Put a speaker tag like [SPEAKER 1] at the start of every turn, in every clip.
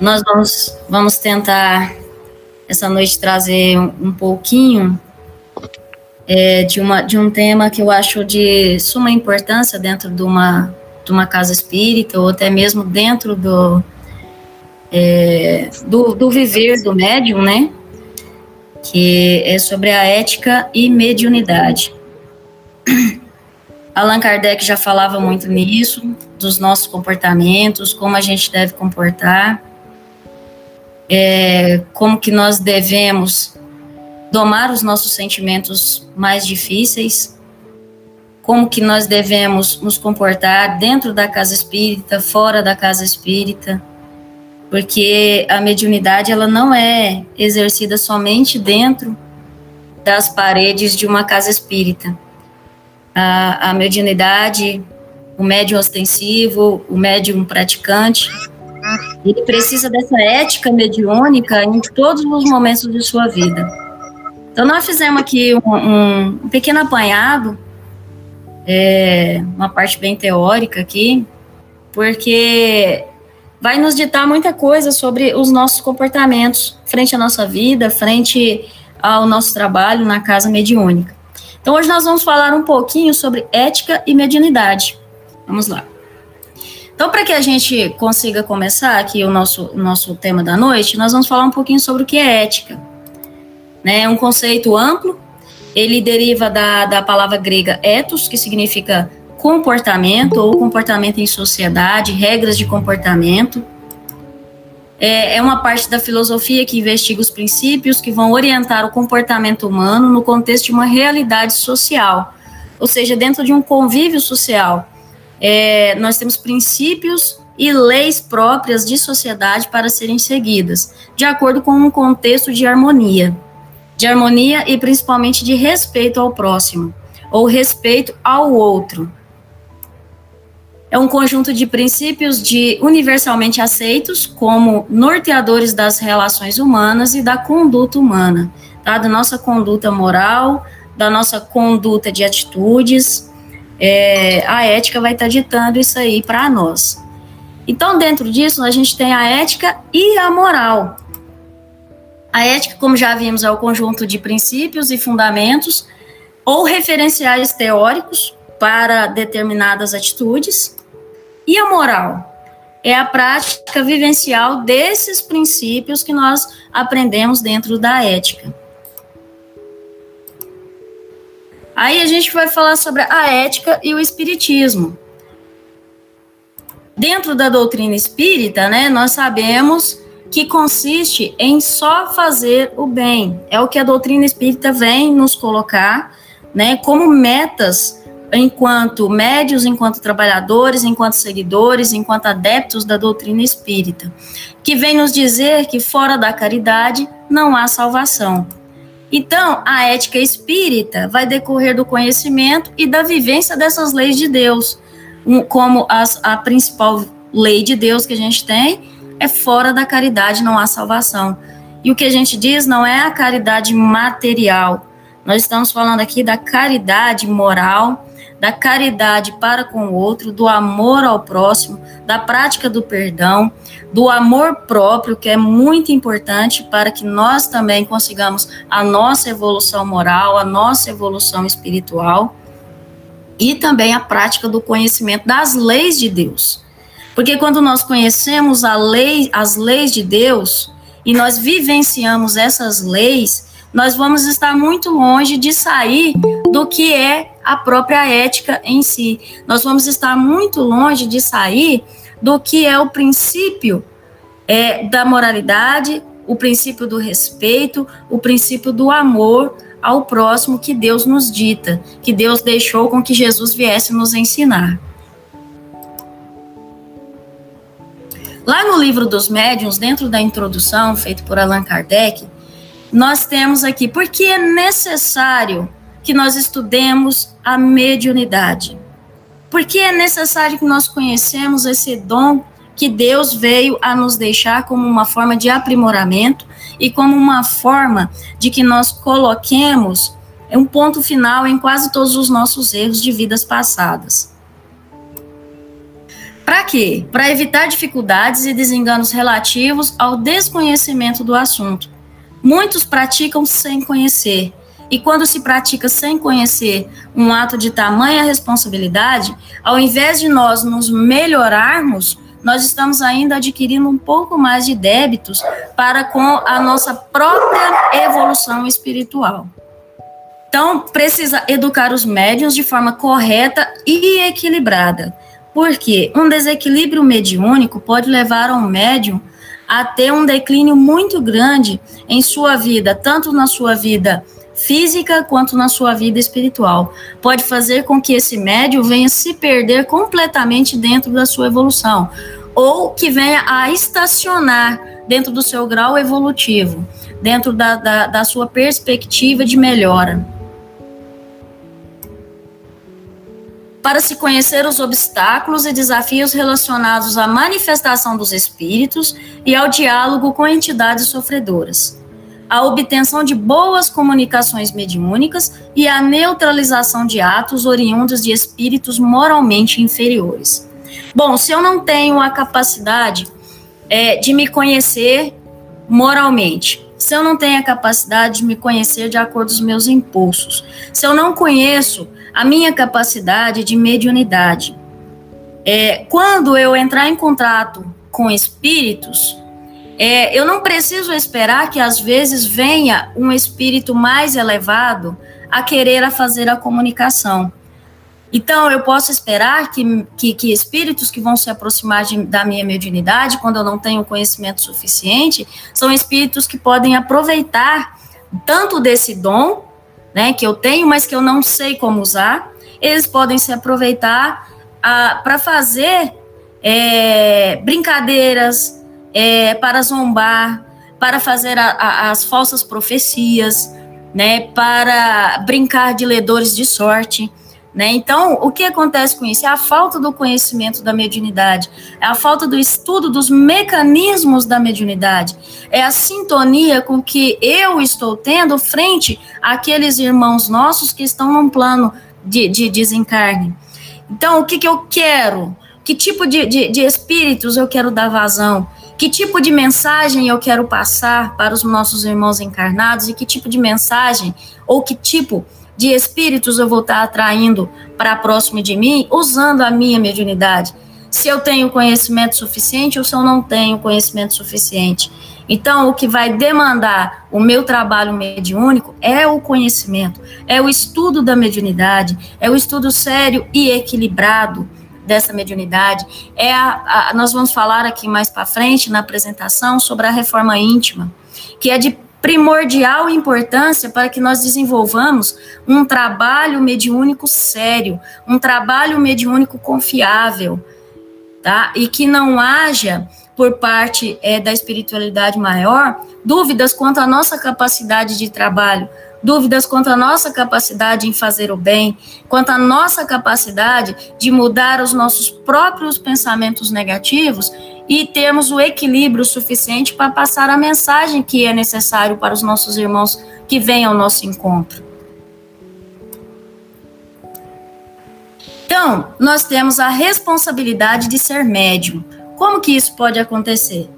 [SPEAKER 1] Nós vamos, vamos tentar essa noite trazer um, um pouquinho é, de, uma, de um tema que eu acho de suma importância dentro de uma, de uma casa espírita, ou até mesmo dentro do, é, do, do viver do médium, né? Que é sobre a ética e mediunidade. Allan Kardec já falava muito nisso, dos nossos comportamentos, como a gente deve comportar, é, como que nós devemos domar os nossos sentimentos mais difíceis, como que nós devemos nos comportar dentro da casa espírita, fora da casa espírita, porque a mediunidade ela não é exercida somente dentro das paredes de uma casa espírita. A, a mediunidade, o médium ostensivo, o médium praticante, ele precisa dessa ética mediúnica em todos os momentos de sua vida. Então, nós fizemos aqui um, um, pequeno apanhado, é, uma parte bem teórica aqui, porque vai nos ditar muita coisa sobre os nossos comportamentos frente à nossa vida, frente ao nosso trabalho na casa mediúnica. Então, hoje nós vamos falar um pouquinho sobre ética e mediunidade. Vamos lá. Então, para que a gente consiga começar aqui o nosso, o nosso tema da noite, nós vamos falar um pouquinho sobre o que é ética. Né? É um conceito amplo, ele deriva da, da palavra grega ethos, que significa comportamento ou comportamento em sociedade, regras de comportamento. É, é uma parte da filosofia que investiga os princípios que vão orientar o comportamento humano no contexto de uma realidade social, ou seja, dentro de um convívio social. É, nós temos princípios e leis próprias de sociedade para serem seguidas, de acordo com um contexto de harmonia de harmonia e principalmente de respeito ao próximo, ou respeito ao outro. É um conjunto de princípios de universalmente aceitos como norteadores das relações humanas e da conduta humana, tá? da nossa conduta moral, da nossa conduta de atitudes. É, a ética vai estar ditando isso aí para nós. Então, dentro disso, a gente tem a ética e a moral. A ética, como já vimos, é o conjunto de princípios e fundamentos ou referenciais teóricos para determinadas atitudes. E a moral é a prática vivencial desses princípios que nós aprendemos dentro da ética. Aí a gente vai falar sobre a ética e o espiritismo. Dentro da doutrina espírita, né, nós sabemos que consiste em só fazer o bem. É o que a doutrina espírita vem nos colocar, né, como metas enquanto médios, enquanto trabalhadores, enquanto seguidores, enquanto adeptos da doutrina espírita, que vem nos dizer que fora da caridade não há salvação. Então, a ética espírita vai decorrer do conhecimento e da vivência dessas leis de Deus, como as, a principal lei de Deus que a gente tem é fora da caridade não há salvação. E o que a gente diz não é a caridade material. Nós estamos falando aqui da caridade moral, da caridade para com o outro, do amor ao próximo, da prática do perdão, do amor próprio, que é muito importante para que nós também consigamos a nossa evolução moral, a nossa evolução espiritual, e também a prática do conhecimento das leis de Deus. Porque quando nós conhecemos a lei, as leis de Deus e nós vivenciamos essas leis, nós vamos estar muito longe de sair do que é a própria ética em si. Nós vamos estar muito longe de sair do que é o princípio é, da moralidade, o princípio do respeito, o princípio do amor ao próximo que Deus nos dita, que Deus deixou com que Jesus viesse nos ensinar. Lá no livro dos médiuns, dentro da introdução feita por Allan Kardec, nós temos aqui porque é necessário que nós estudemos a mediunidade. Porque é necessário que nós conhecemos esse dom que Deus veio a nos deixar como uma forma de aprimoramento e como uma forma de que nós coloquemos um ponto final em quase todos os nossos erros de vidas passadas. Para quê? Para evitar dificuldades e desenganos relativos ao desconhecimento do assunto. Muitos praticam sem conhecer, e quando se pratica sem conhecer um ato de tamanha responsabilidade, ao invés de nós nos melhorarmos, nós estamos ainda adquirindo um pouco mais de débitos para com a nossa própria evolução espiritual. Então, precisa educar os médiuns de forma correta e equilibrada. Porque um desequilíbrio mediúnico pode levar ao médium a ter um declínio muito grande em sua vida, tanto na sua vida física quanto na sua vida espiritual. Pode fazer com que esse médium venha se perder completamente dentro da sua evolução, ou que venha a estacionar dentro do seu grau evolutivo, dentro da, da, da sua perspectiva de melhora. para se conhecer os obstáculos e desafios relacionados à manifestação dos espíritos e ao diálogo com entidades sofredoras, a obtenção de boas comunicações mediúnicas e a neutralização de atos oriundos de espíritos moralmente inferiores. Bom, se eu não tenho a capacidade é, de me conhecer moralmente, se eu não tenho a capacidade de me conhecer de acordo com os meus impulsos, se eu não conheço a minha capacidade de mediunidade. É, quando eu entrar em contato com espíritos, é, eu não preciso esperar que às vezes venha um espírito mais elevado a querer a fazer a comunicação. Então, eu posso esperar que, que, que espíritos que vão se aproximar de, da minha mediunidade, quando eu não tenho conhecimento suficiente, são espíritos que podem aproveitar tanto desse dom né, que eu tenho, mas que eu não sei como usar, eles podem se aproveitar para fazer é, brincadeiras, é, para zombar, para fazer a, a, as falsas profecias, né, para brincar de ledores de sorte. Né? Então, o que acontece com isso? É a falta do conhecimento da mediunidade, é a falta do estudo dos mecanismos da mediunidade, é a sintonia com que eu estou tendo frente àqueles irmãos nossos que estão num plano de, de desencarne. Então, o que, que eu quero? Que tipo de, de, de espíritos eu quero dar vazão? Que tipo de mensagem eu quero passar para os nossos irmãos encarnados e que tipo de mensagem ou que tipo de espíritos eu vou estar atraindo para próximo de mim usando a minha mediunidade. Se eu tenho conhecimento suficiente ou se eu não tenho conhecimento suficiente. Então, o que vai demandar o meu trabalho mediúnico é o conhecimento, é o estudo da mediunidade, é o estudo sério e equilibrado dessa mediunidade. É a, a nós vamos falar aqui mais para frente na apresentação sobre a reforma íntima, que é de primordial importância para que nós desenvolvamos um trabalho mediúnico sério, um trabalho mediúnico confiável, tá? E que não haja por parte é, da espiritualidade maior dúvidas quanto à nossa capacidade de trabalho, dúvidas quanto à nossa capacidade em fazer o bem, quanto à nossa capacidade de mudar os nossos próprios pensamentos negativos e termos o equilíbrio suficiente para passar a mensagem que é necessário para os nossos irmãos que vêm ao nosso encontro. Então, nós temos a responsabilidade de ser médium. Como que isso pode acontecer?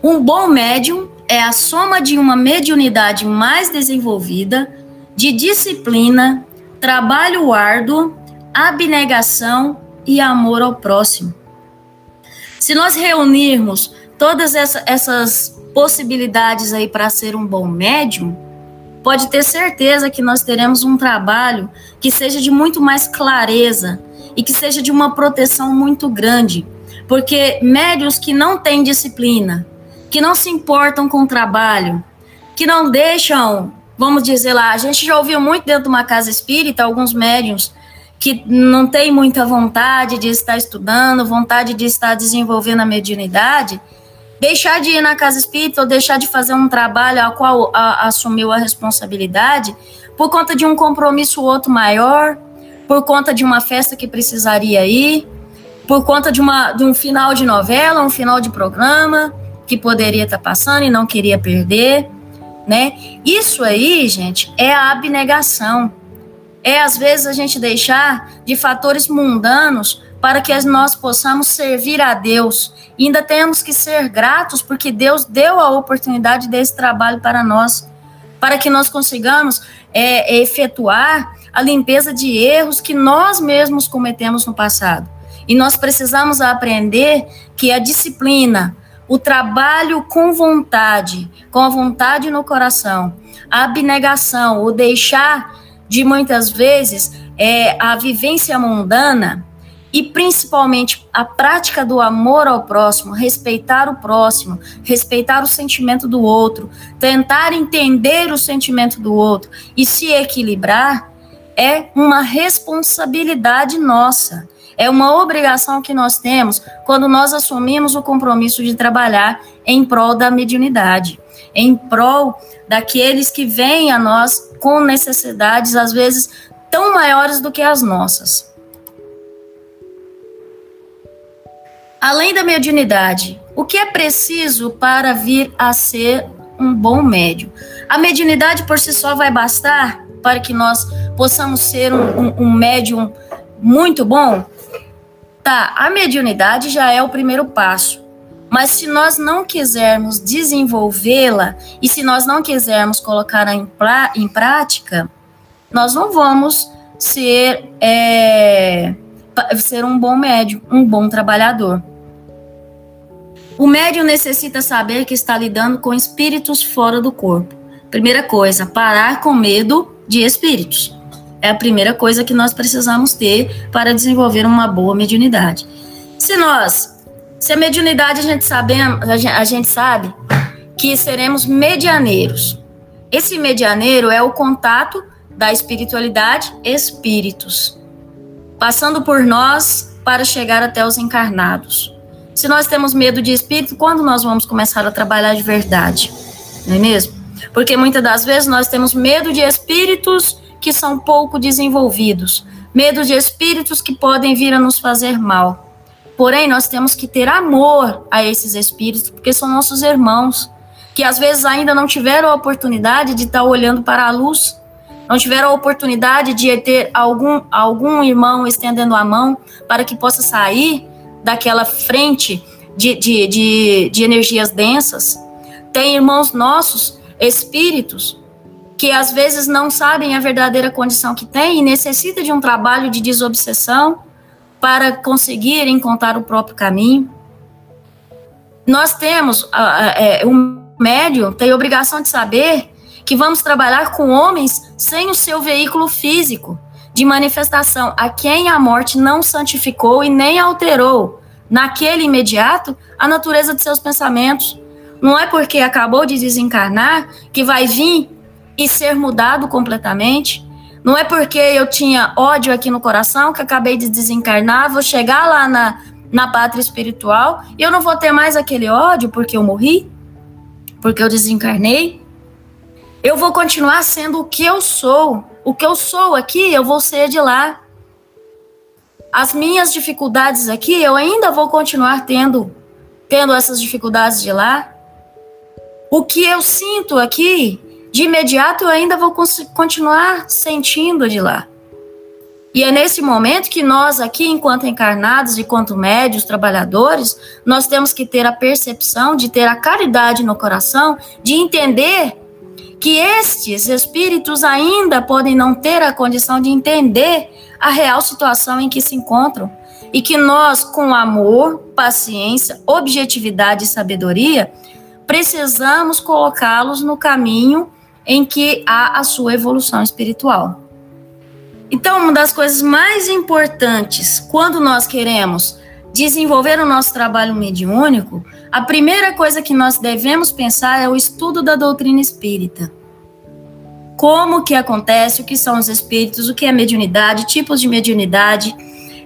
[SPEAKER 1] Um bom médium é a soma de uma mediunidade mais desenvolvida, de disciplina, trabalho árduo, abnegação e amor ao próximo. Se nós reunirmos todas essa, essas possibilidades aí para ser um bom médium, pode ter certeza que nós teremos um trabalho que seja de muito mais clareza e que seja de uma proteção muito grande. Porque médios que não têm disciplina, que não se importam com o trabalho, que não deixam, vamos dizer lá, a gente já ouviu muito dentro de uma casa espírita, alguns médiums que não tem muita vontade de estar estudando, vontade de estar desenvolvendo a mediunidade, deixar de ir na casa espírita ou deixar de fazer um trabalho ao qual a, assumiu a responsabilidade por conta de um compromisso outro maior, por conta de uma festa que precisaria ir, por conta de, uma, de um final de novela, um final de programa, que poderia estar tá passando e não queria perder, né? Isso aí, gente, é a abnegação. é às vezes a gente deixar de fatores mundanos para que nós possamos servir a Deus. E ainda temos que ser gratos porque Deus deu a oportunidade desse trabalho para nós, para que nós consigamos é, efetuar a limpeza de erros que nós mesmos cometemos no passado. E nós precisamos aprender que a disciplina, o trabalho com vontade, com a vontade no coração, a abnegação, o deixar de muitas vezes é, a vivência mundana e principalmente a prática do amor ao próximo, respeitar o próximo, respeitar o sentimento do outro, tentar entender o sentimento do outro e se equilibrar é uma responsabilidade nossa. É uma obrigação que nós temos quando nós assumimos o compromisso de trabalhar em prol da mediunidade, em prol daqueles que vêm a nós com necessidades, às vezes, tão maiores do que as nossas. Além da mediunidade, o que é preciso para vir a ser um bom médium? A mediunidade por si só vai bastar para que nós possamos ser um, um, um médium muito bom? Tá, a mediunidade já é o primeiro passo. Mas se nós não quisermos desenvolvê-la e se nós não quisermos colocá-la em, em, prática, nós não vamos ser, é, ser um bom médium, um bom trabalhador. O médium necessita saber que está lidando com espíritos fora do corpo. Primeira coisa, parar com medo de espíritos. É a primeira coisa que nós precisamos ter para desenvolver uma boa mediunidade. Se nós, se a mediunidade a gente sabe, a gente sabe que seremos medianeiros. Esse medianeiro é o contato da espiritualidade espíritos, passando por nós para chegar até os encarnados. Se nós temos medo de espírito, quando nós vamos começar a trabalhar de verdade? Não é mesmo? Porque muitas das vezes nós temos medo de espíritos que são pouco desenvolvidos, medo de espíritos que podem vir a nos fazer mal. Porém, nós temos que ter amor a esses espíritos, porque são nossos irmãos, que às vezes ainda não tiveram a oportunidade de estar olhando para a luz, não tiveram a oportunidade de ter algum, algum irmão estendendo a mão para que possa sair daquela frente de, de, de, de energias densas. Tem irmãos nossos, espíritos, que às vezes não sabem a verdadeira condição que têm e necessita de um trabalho de desobsessão para conseguir encontrar o próprio caminho. Nós temos, uh, é, um médium tem obrigação de saber que vamos trabalhar com homens sem o seu veículo físico de manifestação, a quem a morte não santificou e nem alterou, naquele imediato, a natureza de seus pensamentos. Não é porque acabou de desencarnar que vai vir e ser mudado completamente. Não é porque eu tinha ódio aqui no coração que acabei de desencarnar, vou chegar lá na, na pátria espiritual e eu não vou ter mais aquele ódio porque eu morri, porque eu desencarnei. Eu vou continuar sendo o que eu sou. O que eu sou aqui, eu vou ser de lá. As minhas dificuldades aqui, eu ainda vou continuar tendo, tendo essas dificuldades de lá. O que eu sinto aqui, de imediato eu ainda vou continuar sentindo de lá. E é nesse momento que nós aqui, enquanto encarnados, enquanto médios, trabalhadores, nós temos que ter a percepção de ter a caridade no coração, de entender que estes espíritos ainda podem não ter a condição de entender a real situação em que se encontram e que nós, com amor, paciência, objetividade e sabedoria, precisamos colocá-los no caminho em que há a sua evolução espiritual. Então, uma das coisas mais importantes quando nós queremos desenvolver o nosso trabalho mediúnico, a primeira coisa que nós devemos pensar é o estudo da doutrina espírita. Como que acontece, o que são os espíritos, o que é mediunidade, tipos de mediunidade,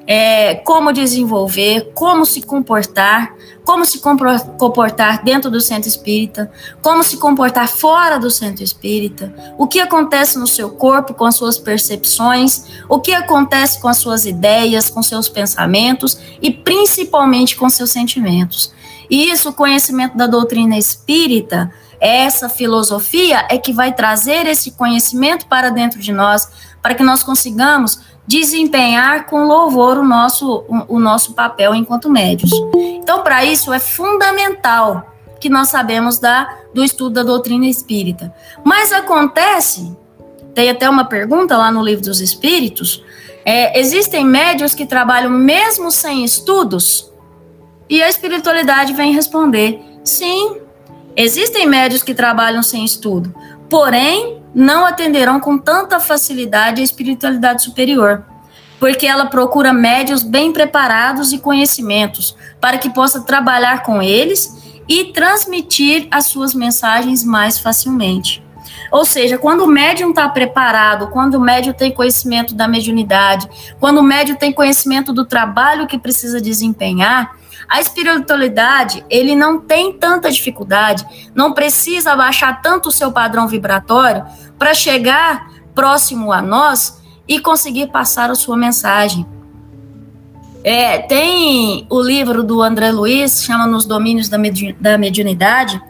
[SPEAKER 1] é, como desenvolver, como se comportar, como se comportar dentro do centro espírita, como se comportar fora do centro espírita, o que acontece no seu corpo com as suas percepções, o que acontece com as suas ideias, com seus pensamentos e principalmente com seus sentimentos. E isso, o conhecimento da doutrina espírita, Essa filosofia é que vai trazer esse conhecimento para dentro de nós, para que nós consigamos desempenhar com louvor o nosso, o, nosso papel enquanto médios. Então, para isso, é fundamental que nós sabemos da, do estudo da doutrina espírita. Mas acontece, tem até uma pergunta lá no Livro dos Espíritos, é, existem médios que trabalham mesmo sem estudos? E a espiritualidade vem responder: sim, existem médios que trabalham sem estudo, porém não atenderão com tanta facilidade a espiritualidade superior, porque ela procura médios bem preparados e conhecimentos para que possa trabalhar com eles e transmitir as suas mensagens mais facilmente. Ou seja, quando o médium está preparado, quando o médium tem conhecimento da mediunidade, quando o médium tem conhecimento do trabalho que precisa desempenhar, a espiritualidade, ele não tem tanta dificuldade, não precisa baixar tanto o seu padrão vibratório para chegar próximo a nós e conseguir passar a sua mensagem. É, tem o livro do André Luiz, chama Nos Domínios da, Medi da Mediunidade.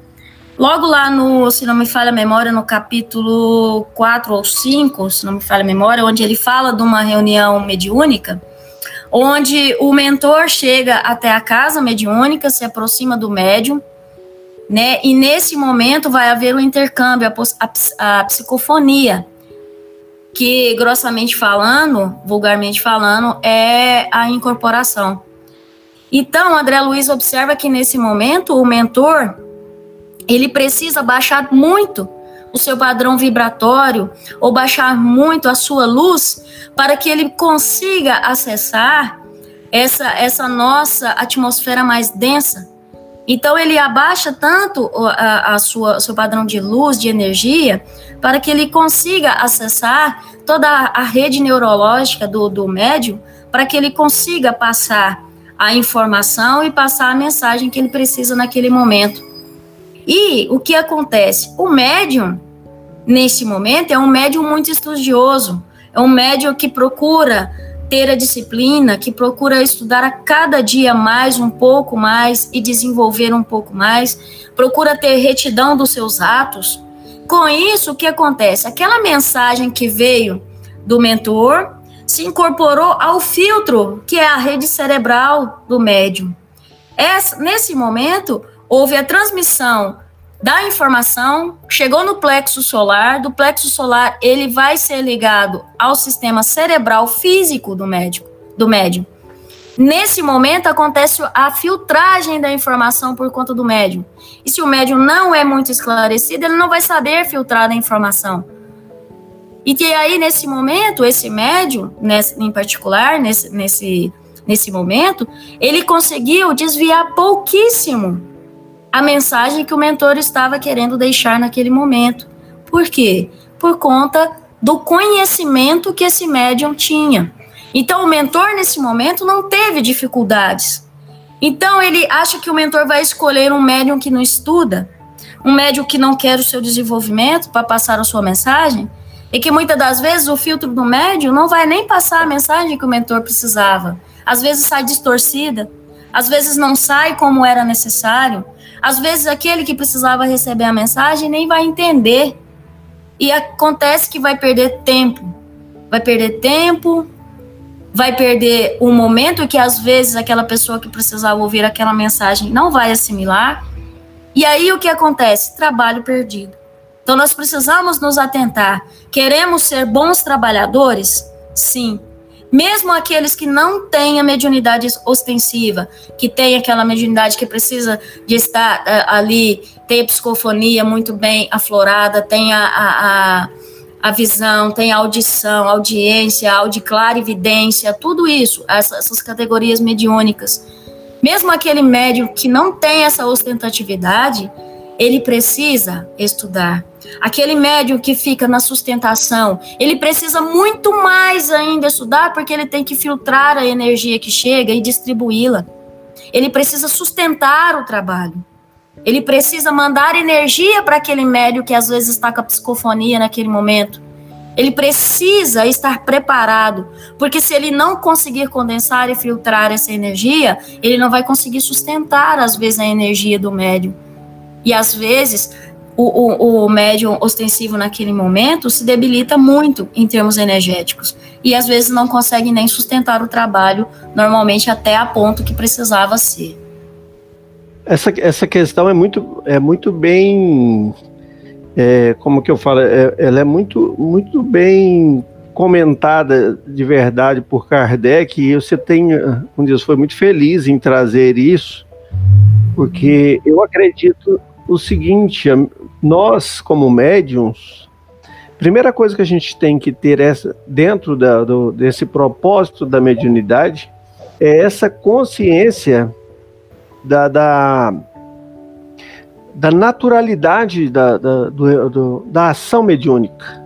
[SPEAKER 1] Logo lá no, se não me falha a memória, no capítulo 4 ou 5, se não me falha a memória, onde ele fala de uma reunião mediúnica, onde o mentor chega até a casa mediúnica, se aproxima do médium, né? E nesse momento vai haver o um intercâmbio, a, a, a psicofonia que grossamente falando, vulgarmente falando, é a incorporação. Então, André Luiz observa que nesse momento o mentor ele precisa baixar muito o seu padrão vibratório ou baixar muito a sua luz para que ele consiga acessar essa essa nossa atmosfera mais densa. Então ele abaixa tanto a, a sua seu padrão de luz, de energia, para que ele consiga acessar toda a rede neurológica do, do médium, para que ele consiga passar a informação e passar a mensagem que ele precisa naquele momento. E o que acontece? O médium, nesse momento, é um médium muito estudioso, é um médium que procura ter a disciplina, que procura estudar a cada dia mais, um pouco mais e desenvolver um pouco mais, procura ter retidão dos seus atos, com isso, o que acontece? Aquela mensagem que veio do mentor se incorporou ao filtro, que é a rede cerebral do médium. Essa, nesse momento, houve a transmissão da informação, chegou no plexo solar, do plexo solar ele vai ser ligado ao sistema cerebral físico do médico, do médium. Nesse momento acontece a filtragem da informação por conta do médium. E se o médium não é muito esclarecido, ele não vai saber filtrar a informação. E que aí, nesse momento, esse médium, nesse, em particular, nesse, nesse, nesse momento, ele conseguiu desviar pouquíssimo a mensagem que o mentor estava querendo deixar naquele momento. Por quê? Por conta do conhecimento que esse médium tinha. Então, o mentor, nesse momento, não teve dificuldades. Então, ele acha que o mentor vai escolher um médium que não estuda, um médium que não quer o seu desenvolvimento para passar a sua mensagem, e que muitas das vezes o filtro do médium não vai nem passar a mensagem que o mentor precisava. Às vezes sai distorcida, às vezes não sai como era necessário, às vezes aquele que precisava receber a mensagem nem vai entender. E acontece que vai perder tempo. Vai perder tempo, vai perder um momento que às vezes aquela pessoa que precisava ouvir aquela mensagem não vai assimilar. E aí o que acontece? Trabalho perdido. Então nós precisamos nos atentar. Queremos ser bons trabalhadores? Sim. Mesmo aqueles que não têm a mediunidade ostensiva, que tem aquela mediunidade que precisa de estar uh, ali, tem a psicofonia muito bem aflorada, tem a, a, a a visão, tem a audição, audiência, a audiclar evidência, tudo isso, essas categorias mediúnicas. Mesmo aquele médium que não tem essa ostentatividade, ele precisa estudar. Aquele médium que fica na sustentação, ele precisa muito mais ainda estudar, porque ele tem que filtrar a energia que chega e distribuí-la. Ele precisa sustentar o trabalho. Ele precisa mandar energia para aquele médium que às vezes está com a psicofonia naquele momento. Ele precisa estar preparado, porque se ele não conseguir condensar e filtrar essa energia, ele não vai conseguir sustentar às vezes a energia do médium. E às vezes o, o, o médium ostensivo naquele momento se debilita muito em termos energéticos e às vezes não consegue nem sustentar o trabalho normalmente até a ponto que precisava ser.
[SPEAKER 2] Essa, essa questão é muito, é muito bem, é, como que eu falo, é, ela é muito, muito bem comentada de verdade por Kardec e você tem, um Deus foi muito feliz em trazer isso, porque eu acredito o seguinte, nós como médiums, primeira coisa que a gente tem que ter essa, dentro da, do, desse propósito da mediunidade é essa consciência da, da, da naturalidade da, da, do, do, da ação mediúnica.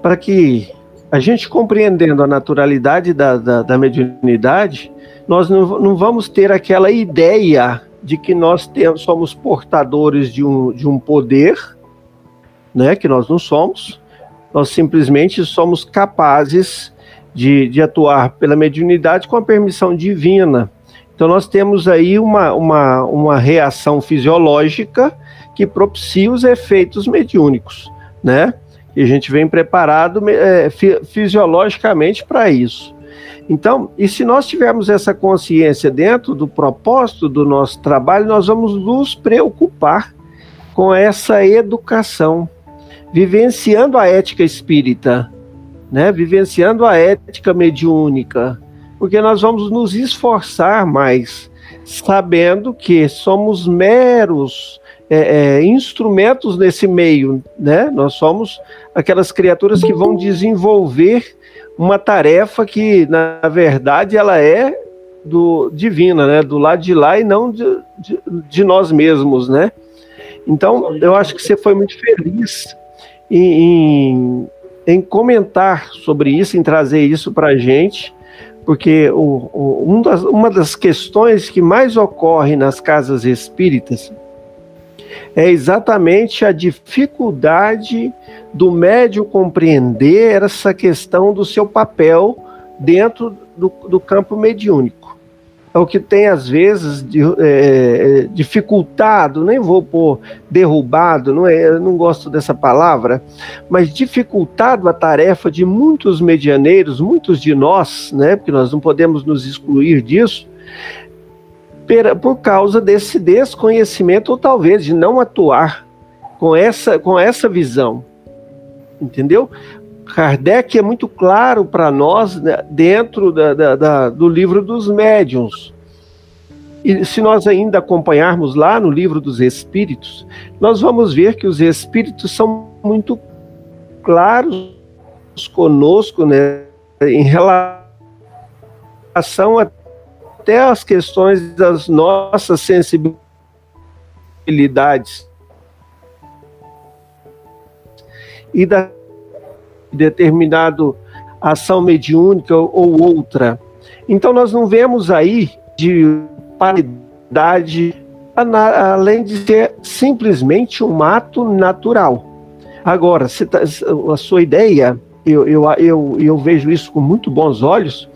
[SPEAKER 2] Para que a gente compreendendo a naturalidade da, da, da mediunidade, nós não, não vamos ter aquela ideia de que nós temos, somos portadores de um, de um poder, né, que nós não somos, nós simplesmente somos capazes de, de atuar pela mediunidade com a permissão divina. Então nós temos aí uma, uma, uma reação fisiológica que propicia os efeitos mediúnicos, né? E a gente vem preparado é, fisiologicamente para isso. Então, e se nós tivermos essa consciência dentro do propósito do nosso trabalho, nós vamos nos preocupar com essa educação, vivenciando a ética espírita, né? Vivenciando a ética mediúnica, porque nós vamos nos esforçar mais, sabendo que somos meros é, é, instrumentos nesse meio, né? Nós somos aquelas criaturas que vão desenvolver uma tarefa que, na verdade, ela é do divina, né? Do lado de lá e não de, de, de nós mesmos, né? Então, eu acho que você foi muito feliz em, em, em comentar sobre isso, em trazer isso para a gente, porque o, o, um das, uma das questões que mais ocorre nas casas espíritas é exatamente a dificuldade do médium compreender essa questão do seu papel dentro do, do campo mediúnico. É o que tem, às vezes, de, é, dificultado, nem vou pôr derrubado, não é, eu não gosto dessa palavra, mas dificultado a tarefa de muitos medianeiros, muitos de nós, né, porque nós não podemos nos excluir disso, por causa desse desconhecimento ou talvez de não atuar com essa, com essa visão. Entendeu? Kardec é muito claro para nós né, dentro da, da, da, do livro dos médiuns. E se nós ainda acompanharmos lá no livro dos Espíritos, nós vamos ver que os Espíritos são muito claros conosco né, em relação até às questões das nossas sensibilidades e da determinado ação mediúnica ou outra. Então nós não vemos aí de paridade além de ser simplesmente um ato natural. Agora, tá, a sua ideia, eu, eu, eu, eu vejo isso com muito bons olhos,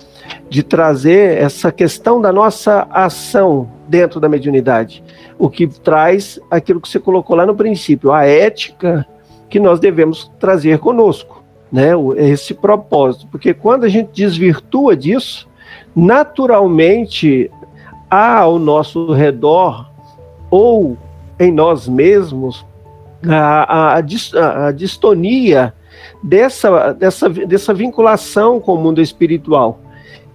[SPEAKER 2] de trazer essa questão da nossa ação dentro da mediunidade, o que traz aquilo que você colocou lá no princípio, a ética que nós devemos trazer conosco, né? Esse propósito, porque quando a gente desvirtua disso, naturalmente há ao nosso redor ou em nós mesmos a, a, a, a distonia dessa, dessa, dessa vinculação com o mundo espiritual.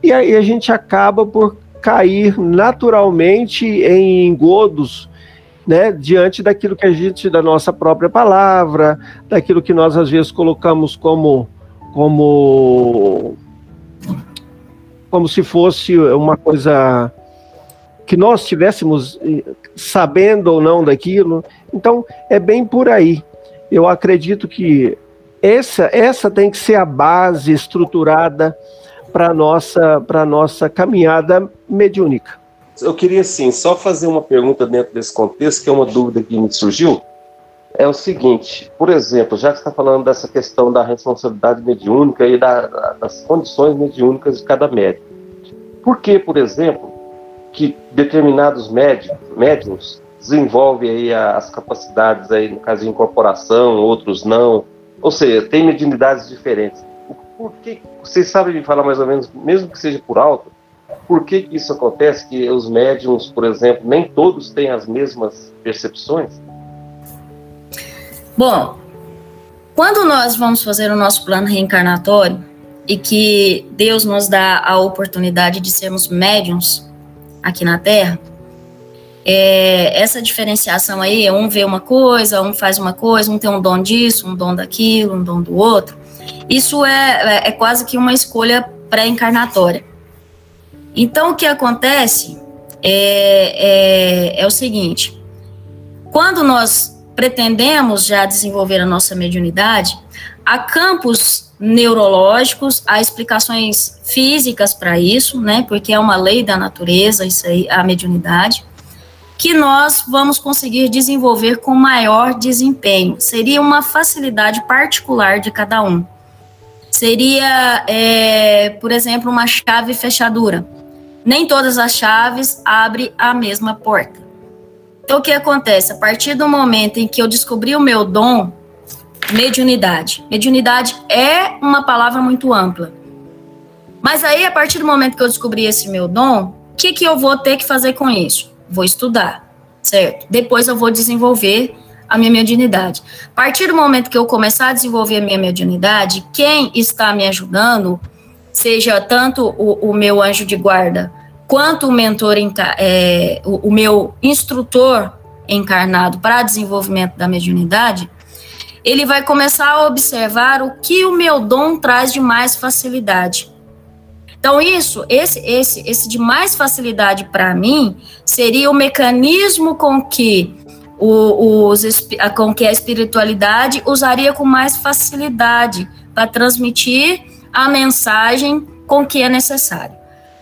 [SPEAKER 2] E aí a gente acaba por cair naturalmente em engodos né, diante daquilo que a gente, da nossa própria palavra, daquilo que nós às vezes colocamos como, como, como se fosse uma coisa que nós estivéssemos eh, sabendo ou não daquilo. Então, é bem por aí. Eu acredito que essa, essa tem que ser a base estruturada para nossa para nossa caminhada mediúnica.
[SPEAKER 3] Eu queria sim só fazer uma pergunta dentro desse contexto que é uma dúvida que me surgiu. É o seguinte, por exemplo, já que está falando dessa questão da responsabilidade mediúnica e da, das condições mediúnicas de cada médium, por que, por exemplo, que determinados médiums, médiums desenvolve aí as capacidades aí, no caso de incorporação, outros não. Ou seja, tem mediunidades diferentes. Por que, vocês sabem me falar mais ou menos, mesmo que seja por alto, por que, isso acontece? Que os médiums, por exemplo, nem todos têm as mesmas percepções?
[SPEAKER 1] Bom, quando nós vamos fazer o nosso plano reencarnatório e que Deus nos dá a oportunidade de sermos médiums aqui na Terra, é, essa diferenciação aí, um vê uma coisa, um faz uma coisa, um tem um dom disso, um dom daquilo, um dom do outro. Isso é, é, é quase que uma escolha pré-encarnatória. Então, o que acontece é, é, é o seguinte: quando nós pretendemos já desenvolver a nossa mediunidade, há campos neurológicos, há explicações físicas para isso, né? Porque é uma lei da natureza, isso aí, a mediunidade que nós vamos conseguir desenvolver com maior desempenho. Seria uma facilidade particular de cada um. Seria, é, por exemplo, uma chave fechadura. Nem todas as chaves abrem a mesma porta. Então, o que acontece? A partir do momento em que eu descobri o meu dom, mediunidade. Mediunidade é uma palavra muito ampla. Mas aí, a partir do momento que eu descobri esse meu dom, o que, que eu vou ter que fazer com isso? Vou estudar, certo? Depois eu vou desenvolver a minha mediunidade. A partir do momento que eu começar a desenvolver a minha mediunidade, quem está me ajudando, seja tanto o, o meu anjo de guarda, quanto o mentor, é, o, o meu instrutor encarnado para desenvolvimento da mediunidade, ele vai começar a observar o que o meu dom traz de mais facilidade. Então, isso, esse, esse, esse de mais facilidade para mim seria o mecanismo com que o, os, com que a espiritualidade usaria com mais facilidade para transmitir a mensagem com que é necessário.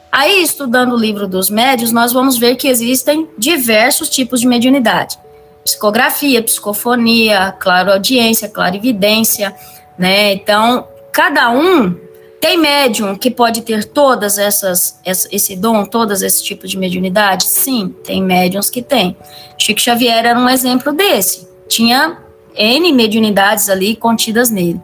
[SPEAKER 1] Aí, estudando o livro dos médios, nós vamos ver que existem diversos tipos de mediunidade. Psicografia, psicofonia, claroaudiência, clarividência, né? Então, cada um tem médium que pode ter todas essas, esse dom, todos esses tipos de mediunidade? Sim, tem médiums que tem. Chico Xavier era um exemplo desse. Tinha N mediunidades ali contidas nele.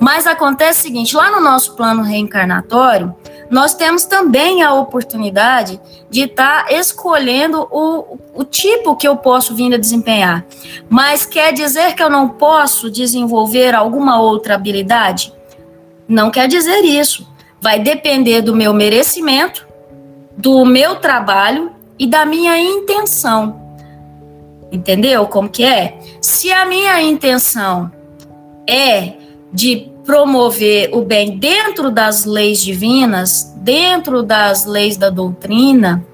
[SPEAKER 1] Mas acontece o seguinte: lá no nosso plano reencarnatório, nós temos também a oportunidade de estar tá escolhendo o, o tipo que eu posso vir a desempenhar. Mas quer dizer que eu não posso desenvolver alguma outra habilidade? Não quer dizer isso. Vai depender do meu merecimento, do meu trabalho e da minha intenção. Entendeu como que é? Se a minha intenção é de promover o bem dentro das leis divinas, dentro das leis da doutrina,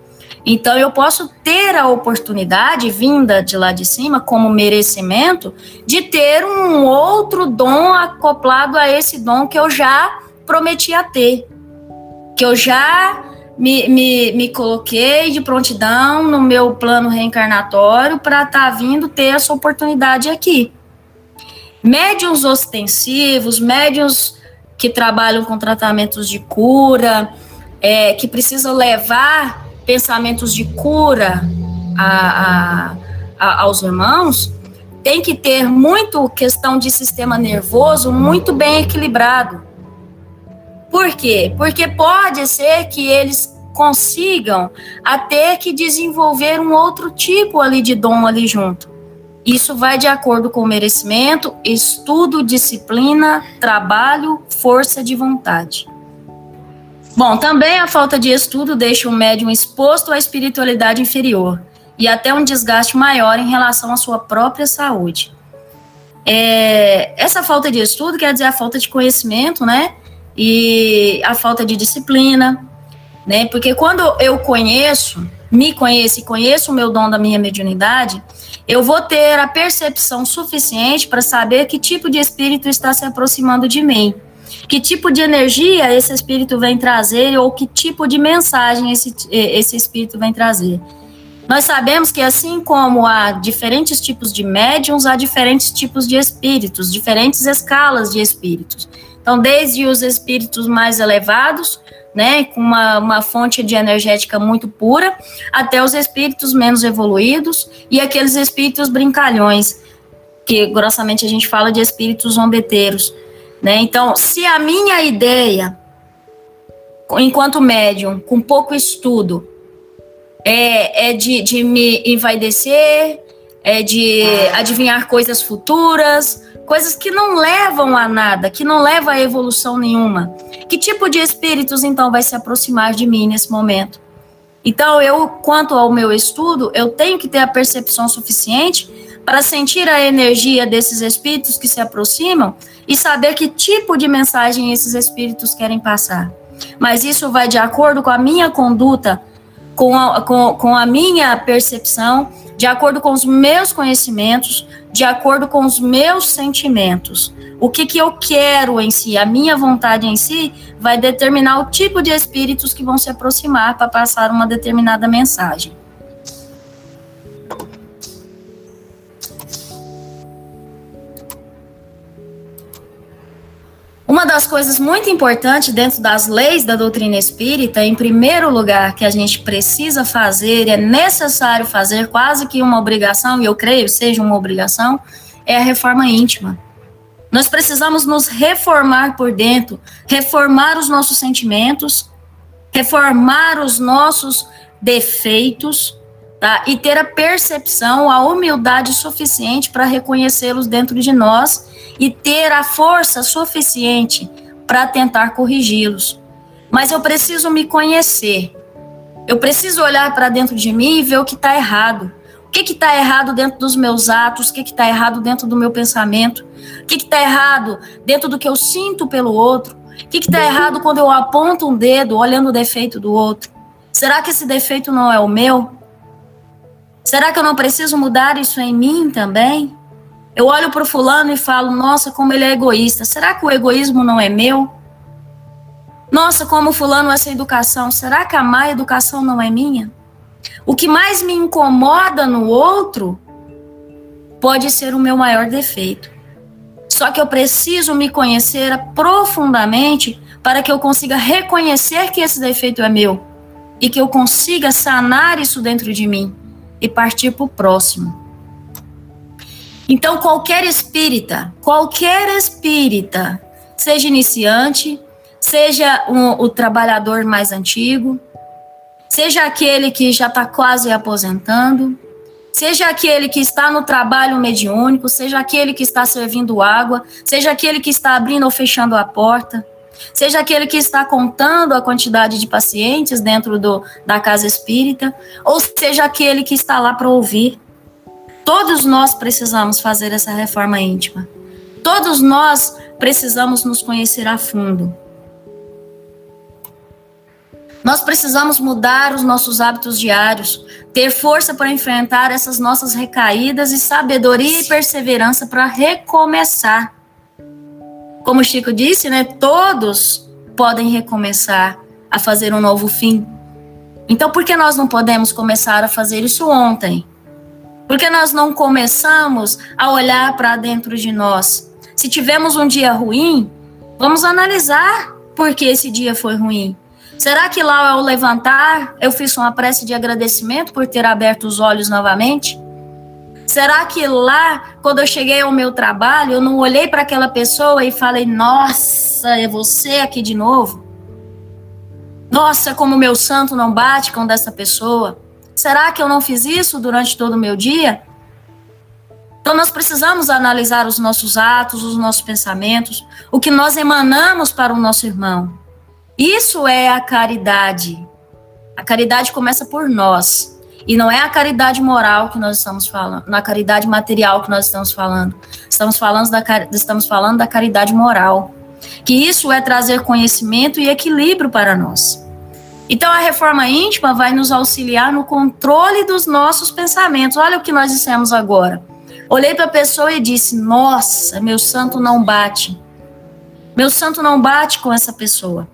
[SPEAKER 1] então, eu posso ter a oportunidade, vinda de lá de cima, como merecimento, de ter um outro dom acoplado a esse dom que eu já prometi a ter. Que eu já me, me, me coloquei de prontidão no meu plano reencarnatório para estar tá vindo ter essa oportunidade aqui. Médiuns ostensivos, médiuns que trabalham com tratamentos de cura, é, que precisam levar pensamentos de cura a, a, a, aos irmãos, tem que ter muito questão de sistema nervoso muito bem equilibrado. Por quê? Porque pode ser que eles consigam até que desenvolver um outro tipo ali de dom ali junto. Isso vai de acordo com o merecimento, estudo, disciplina, trabalho, força de vontade. Bom, também a falta de estudo deixa o médium exposto à espiritualidade inferior e até um desgaste maior em relação à sua própria saúde. É, essa falta de estudo quer dizer a falta de conhecimento, né? E a falta de disciplina, né? Porque quando eu conheço, me conheço e conheço o meu dom da minha mediunidade, eu vou ter a percepção suficiente para saber que tipo de espírito está se aproximando de mim que tipo de energia esse espírito vem trazer ou que tipo de mensagem esse, esse espírito vem trazer. Nós sabemos que assim como há diferentes tipos de médiums, há diferentes tipos de espíritos, diferentes escalas de espíritos. Então, desde os espíritos mais elevados, né, com uma, uma fonte de energética muito pura, até os espíritos menos evoluídos e aqueles espíritos brincalhões, que grossamente a gente fala de espíritos zombeteiros. Né? Então, se a minha ideia, enquanto médium, com pouco estudo, é, é de, de me envaidecer, é de adivinhar coisas futuras, coisas que não levam a nada, que não levam a evolução nenhuma. Que tipo de espíritos então vai se aproximar de mim nesse momento? Então, eu, quanto ao meu estudo, eu tenho que ter a percepção suficiente para sentir a energia desses espíritos que se aproximam e saber que tipo de mensagem esses espíritos querem passar. Mas isso vai de acordo com a minha conduta, com a, com, com a minha percepção, de acordo com os meus conhecimentos, de acordo com os meus sentimentos. O que, que eu quero em si, a minha vontade em si, vai determinar o tipo de espíritos que vão se aproximar para passar uma determinada mensagem. Uma das coisas muito importantes dentro das leis da doutrina espírita, em primeiro lugar, que a gente precisa fazer, é necessário fazer, quase que uma obrigação, e eu creio seja uma obrigação, é a reforma íntima. Nós precisamos nos reformar por dentro, reformar os nossos sentimentos, reformar os nossos defeitos, tá? E ter a percepção, a humildade suficiente para reconhecê-los dentro de nós e ter a força suficiente para tentar corrigi-los. Mas eu preciso me conhecer. Eu preciso olhar para dentro de mim e ver o que está errado. O que está errado dentro dos meus atos? O que está errado dentro do meu pensamento? O que está errado dentro do que eu sinto pelo outro? O que está errado quando eu aponto um dedo olhando o defeito do outro? Será que esse defeito não é o meu? Será que eu não preciso mudar isso em mim também? Eu olho para o fulano e falo, nossa, como ele é egoísta. Será que o egoísmo não é meu? Nossa, como fulano essa educação. Será que a má educação não é minha? O que mais me incomoda no outro pode ser o meu maior defeito. Só que eu preciso me conhecer profundamente para que eu consiga reconhecer que esse defeito é meu e que eu consiga sanar isso dentro de mim e partir para o próximo. Então, qualquer espírita, qualquer espírita, seja iniciante, seja um, o trabalhador mais antigo, seja aquele que já está quase aposentando, seja aquele que está no trabalho mediúnico, seja aquele que está servindo água, seja aquele que está abrindo ou fechando a porta, seja aquele que está contando a quantidade de pacientes dentro do, da casa espírita, ou seja aquele que está lá para ouvir. Todos nós precisamos fazer essa reforma íntima. Todos nós precisamos nos conhecer a fundo. Nós precisamos mudar os nossos hábitos diários, ter força para enfrentar essas nossas recaídas e sabedoria e perseverança para recomeçar. Como o Chico disse, né? Todos podem recomeçar a fazer um novo fim. Então, por que nós não podemos começar a fazer isso ontem? Porque nós não começamos a olhar para dentro de nós. Se tivemos um dia ruim, vamos analisar por que esse dia foi ruim. Será que lá ao levantar eu fiz uma prece de agradecimento por ter aberto os olhos novamente? Será que lá, quando eu cheguei ao meu trabalho, eu não olhei para aquela pessoa e falei: Nossa, é você aqui de novo? Nossa, como meu santo não bate com dessa pessoa. Será que eu não fiz isso durante todo o meu dia? Então, nós precisamos analisar os nossos atos, os nossos pensamentos, o que nós emanamos para o nosso irmão. Isso é a caridade. A caridade começa por nós. E não é a caridade moral que nós estamos falando, na caridade material que nós estamos falando. Estamos falando da, estamos falando da caridade moral. Que isso é trazer conhecimento e equilíbrio para nós. Então, a reforma íntima vai nos auxiliar no controle dos nossos pensamentos. Olha o que nós dissemos agora. Olhei para a pessoa e disse: Nossa, meu santo não bate. Meu santo não bate com essa pessoa.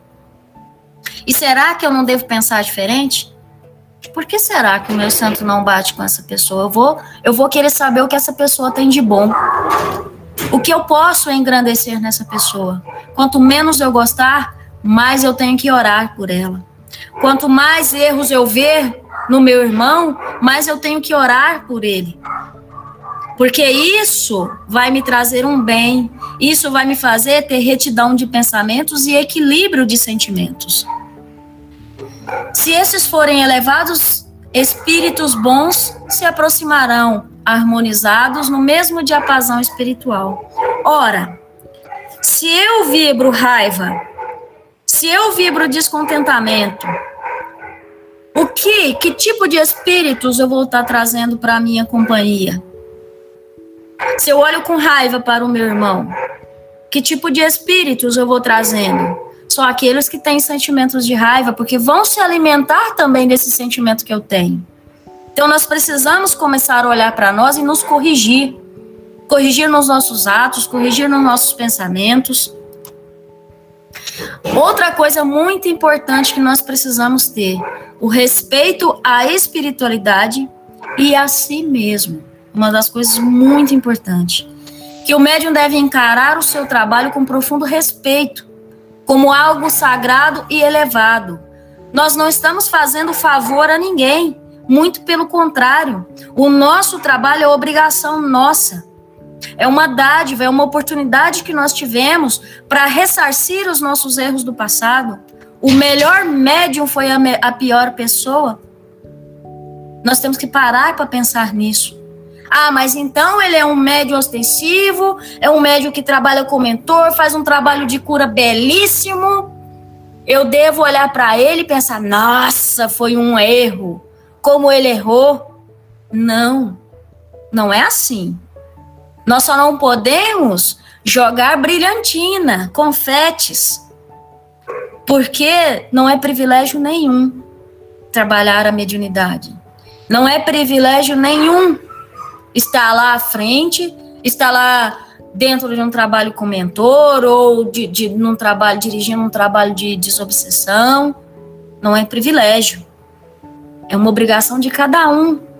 [SPEAKER 1] E será que eu não devo pensar diferente? Por que será que o meu santo não bate com essa pessoa? Eu vou, eu vou querer saber o que essa pessoa tem de bom. O que eu posso engrandecer nessa pessoa? Quanto menos eu gostar, mais eu tenho que orar por ela. Quanto mais erros eu ver no meu irmão, mais eu tenho que orar por ele. Porque isso vai me trazer um bem, isso vai me fazer ter retidão de pensamentos e equilíbrio de sentimentos. Se esses forem elevados, espíritos bons se aproximarão, harmonizados no mesmo diapasão espiritual. Ora, se eu vibro raiva, se eu vibro descontentamento, o que, que tipo de espíritos eu vou estar trazendo para a minha companhia? Se eu olho com raiva para o meu irmão, que tipo de espíritos eu vou trazendo? Só aqueles que têm sentimentos de raiva, porque vão se alimentar também desse sentimento que eu tenho. Então nós precisamos começar a olhar para nós e nos corrigir. Corrigir nos nossos atos, corrigir nos nossos pensamentos. Outra coisa muito importante que nós precisamos ter, o respeito à espiritualidade e a si mesmo. Uma das coisas muito importantes. Que o médium deve encarar o seu trabalho com profundo respeito, como algo sagrado e elevado. Nós não estamos fazendo favor a ninguém, muito pelo contrário. O nosso trabalho é obrigação nossa. É uma dádiva, é uma oportunidade que nós tivemos para ressarcir os nossos erros do passado. O melhor médium foi a, a pior pessoa. Nós temos que parar para pensar nisso. Ah, mas então ele é um médium ostensivo, é um médium que trabalha como mentor, faz um trabalho de cura belíssimo. Eu devo olhar para ele e pensar: nossa, foi um erro. Como ele errou? Não, não é assim. Nós só não podemos jogar brilhantina, confetes, porque não é privilégio nenhum trabalhar a mediunidade. Não é privilégio nenhum estar lá à frente, estar lá dentro de um trabalho com mentor ou de, de num trabalho dirigindo um trabalho de desobsessão. Não é privilégio. É uma obrigação de cada um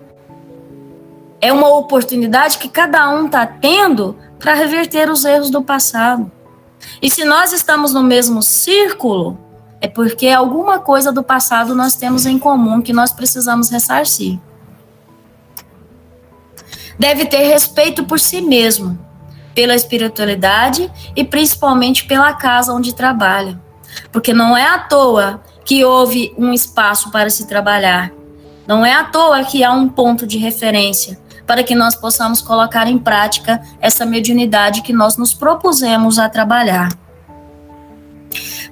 [SPEAKER 1] é uma oportunidade que cada um está tendo para reverter os erros do passado. E se nós estamos no mesmo círculo, é porque alguma coisa do passado nós temos em comum que nós precisamos ressarcir. Deve ter respeito por si mesmo, pela espiritualidade e principalmente pela casa onde trabalha. Porque não é à toa que houve um espaço para se trabalhar. Não é à toa que há um ponto de referência para que nós possamos colocar em prática essa mediunidade que nós nos propusemos a trabalhar.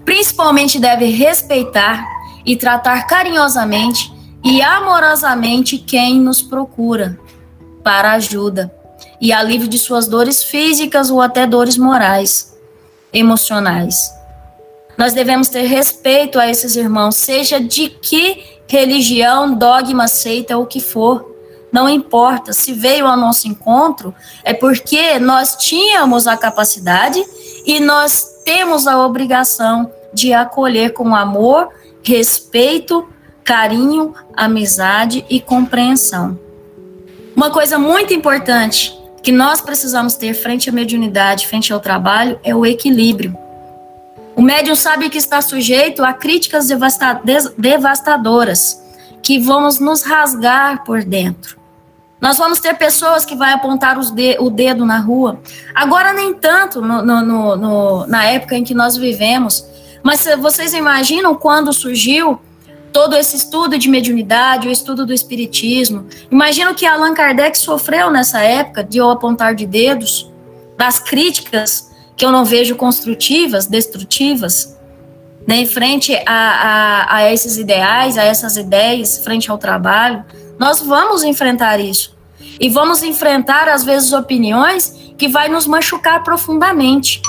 [SPEAKER 1] Principalmente deve respeitar e tratar carinhosamente e amorosamente quem nos procura para ajuda e alívio de suas dores físicas ou até dores morais, emocionais. Nós devemos ter respeito a esses irmãos, seja de que religião, dogma, seita ou o que for não importa se veio ao nosso encontro, é porque nós tínhamos a capacidade e nós temos a obrigação de acolher com amor, respeito, carinho, amizade e compreensão. Uma coisa muito importante que nós precisamos ter frente à mediunidade, frente ao trabalho, é o equilíbrio. O médium sabe que está sujeito a críticas devastadoras, que vamos nos rasgar por dentro. Nós vamos ter pessoas que vão apontar de, o dedo na rua. Agora, nem tanto no, no, no, na época em que nós vivemos. Mas vocês imaginam quando surgiu todo esse estudo de mediunidade, o estudo do espiritismo? Imaginam que Allan Kardec sofreu nessa época de eu apontar de dedos, das críticas que eu não vejo construtivas, destrutivas, né, frente a, a, a esses ideais, a essas ideias, frente ao trabalho. Nós vamos enfrentar isso. E vamos enfrentar, às vezes, opiniões que vai nos machucar profundamente.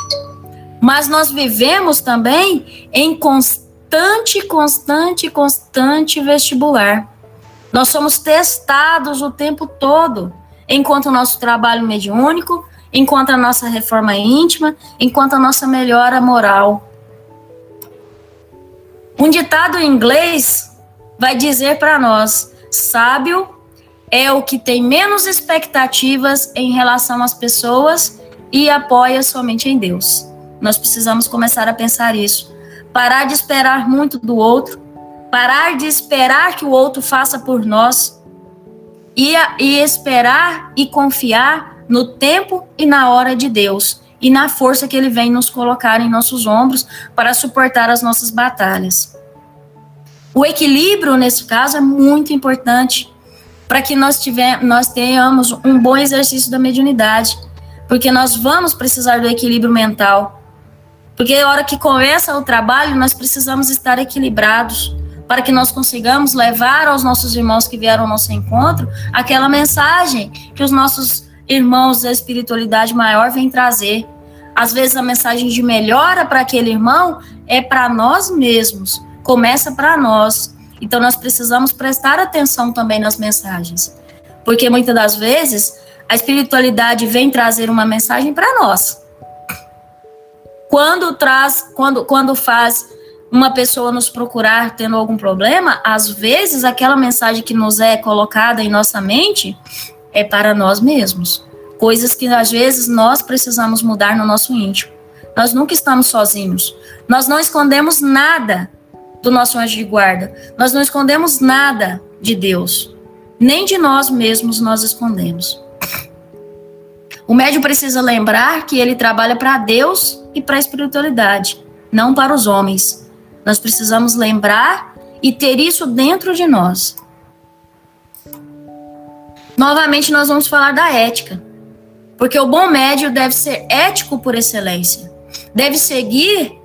[SPEAKER 1] Mas nós vivemos também em constante, constante, constante vestibular. Nós somos testados o tempo todo, enquanto o nosso trabalho mediúnico, enquanto a nossa reforma íntima, enquanto a nossa melhora moral. Um ditado em inglês vai dizer para nós: Sábio é o que tem menos expectativas em relação às pessoas e apoia somente em Deus. Nós precisamos começar a pensar isso, parar de esperar muito do outro, parar de esperar que o outro faça por nós e, e esperar e confiar no tempo e na hora de Deus e na força que Ele vem nos colocar em nossos ombros para suportar as nossas batalhas. O equilíbrio, nesse caso, é muito importante para que nós, tiver, nós tenhamos um bom exercício da mediunidade, porque nós vamos precisar do equilíbrio mental. Porque a hora que começa o trabalho, nós precisamos estar equilibrados para que nós consigamos levar aos nossos irmãos que vieram ao nosso encontro aquela mensagem que os nossos irmãos da espiritualidade maior vêm trazer. Às vezes a mensagem de melhora para aquele irmão é para nós mesmos, começa para nós. Então nós precisamos prestar atenção também nas mensagens, porque muitas das vezes a espiritualidade vem trazer uma mensagem para nós. Quando traz, quando, quando faz uma pessoa nos procurar tendo algum problema, às vezes aquela mensagem que nos é colocada em nossa mente é para nós mesmos. Coisas que às vezes nós precisamos mudar no nosso íntimo. Nós nunca estamos sozinhos. Nós não escondemos nada do nosso anjo de guarda. Nós não escondemos nada de Deus. Nem de nós mesmos nós escondemos. O médium precisa lembrar que ele trabalha para Deus e para a espiritualidade, não para os homens. Nós precisamos lembrar e ter isso dentro de nós. Novamente, nós vamos falar da ética. Porque o bom médio deve ser ético por excelência. Deve seguir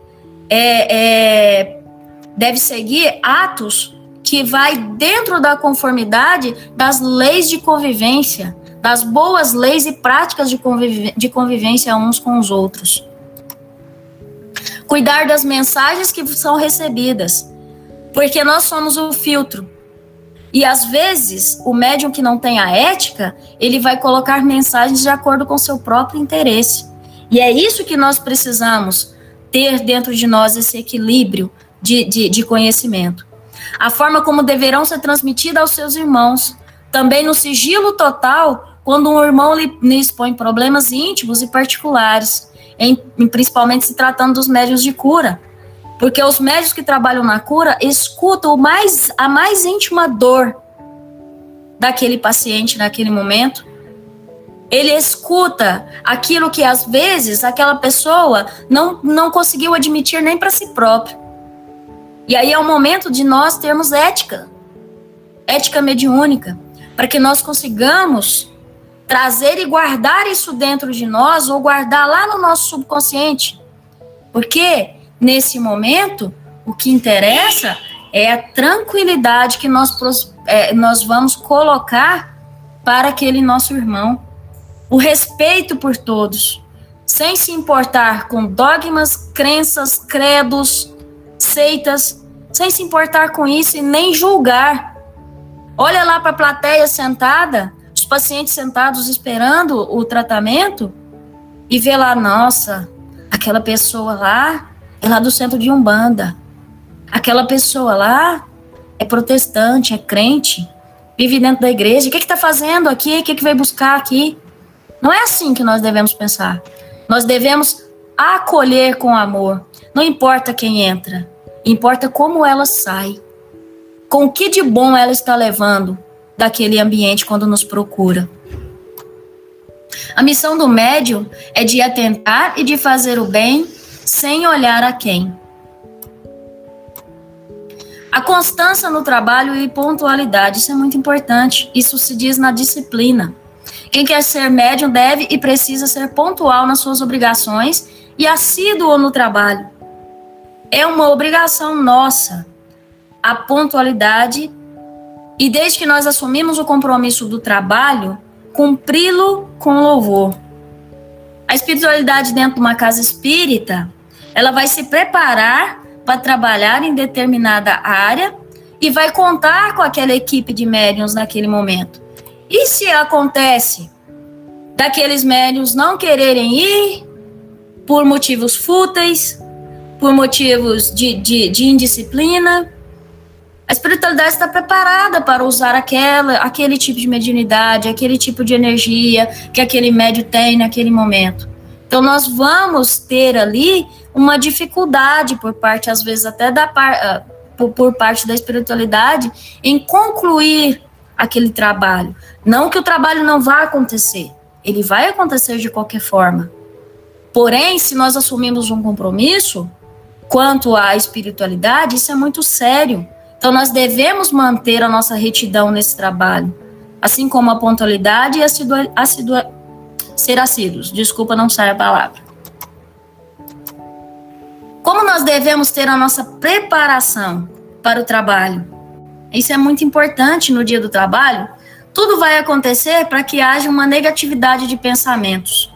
[SPEAKER 1] é, é, deve seguir atos que vai dentro da conformidade das leis de convivência, das boas leis e práticas de, de convivência uns com os outros. Cuidar das mensagens que são recebidas, porque nós somos o filtro. E às vezes, o médium que não tem a ética, ele vai colocar mensagens de acordo com seu próprio interesse. E é isso que nós precisamos ter dentro de nós esse equilíbrio de, de, de conhecimento. A forma como deverão ser transmitidas aos seus irmãos. Também no sigilo total, quando um irmão lhe, lhe expõe problemas íntimos e particulares, em, principalmente se tratando dos médios de cura. Porque os médios que trabalham na cura escutam mais, a mais íntima dor daquele paciente naquele momento. Ele escuta aquilo que às vezes aquela pessoa não, não conseguiu admitir nem para si próprio. E aí é o momento de nós termos ética, ética mediúnica, para que nós consigamos trazer e guardar isso dentro de nós ou guardar lá no nosso subconsciente. Porque nesse momento o que interessa é a tranquilidade que nós, é, nós vamos colocar para aquele nosso irmão. O respeito por todos, sem se importar com dogmas, crenças, credos, seitas, sem se importar com isso e nem julgar. Olha lá para a plateia sentada, os pacientes sentados esperando o tratamento e vê lá, nossa, aquela pessoa lá é lá do centro de Umbanda. Aquela pessoa lá é protestante, é crente, vive dentro da igreja. O que está fazendo aqui? O que, que veio buscar aqui? Não é assim que nós devemos pensar. Nós devemos acolher com amor. Não importa quem entra, Importa como ela sai. Com o que de bom ela está levando daquele ambiente quando nos procura. A missão do médium é de atentar e de fazer o bem sem olhar a quem. A constância no trabalho e pontualidade, isso é muito importante. Isso se diz na disciplina. Quem quer ser médium deve e precisa ser pontual nas suas obrigações e assíduo no trabalho é uma obrigação nossa a pontualidade e desde que nós assumimos o compromisso do trabalho, cumpri-lo com louvor. A espiritualidade dentro de uma casa espírita, ela vai se preparar para trabalhar em determinada área e vai contar com aquela equipe de médiums naquele momento. E se acontece daqueles médiums não quererem ir por motivos fúteis, por motivos de, de, de indisciplina. A espiritualidade está preparada para usar aquela, aquele tipo de mediunidade, aquele tipo de energia que aquele médio tem naquele momento. Então, nós vamos ter ali uma dificuldade por parte, às vezes, até da par, uh, por, por parte da espiritualidade em concluir aquele trabalho. Não que o trabalho não vá acontecer, ele vai acontecer de qualquer forma. Porém, se nós assumimos um compromisso quanto à espiritualidade, isso é muito sério. Então, nós devemos manter a nossa retidão nesse trabalho, assim como a pontualidade e assidua, assidua, ser assíduos. Desculpa, não sai a palavra. Como nós devemos ter a nossa preparação para o trabalho? Isso é muito importante no dia do trabalho. Tudo vai acontecer para que haja uma negatividade de pensamentos,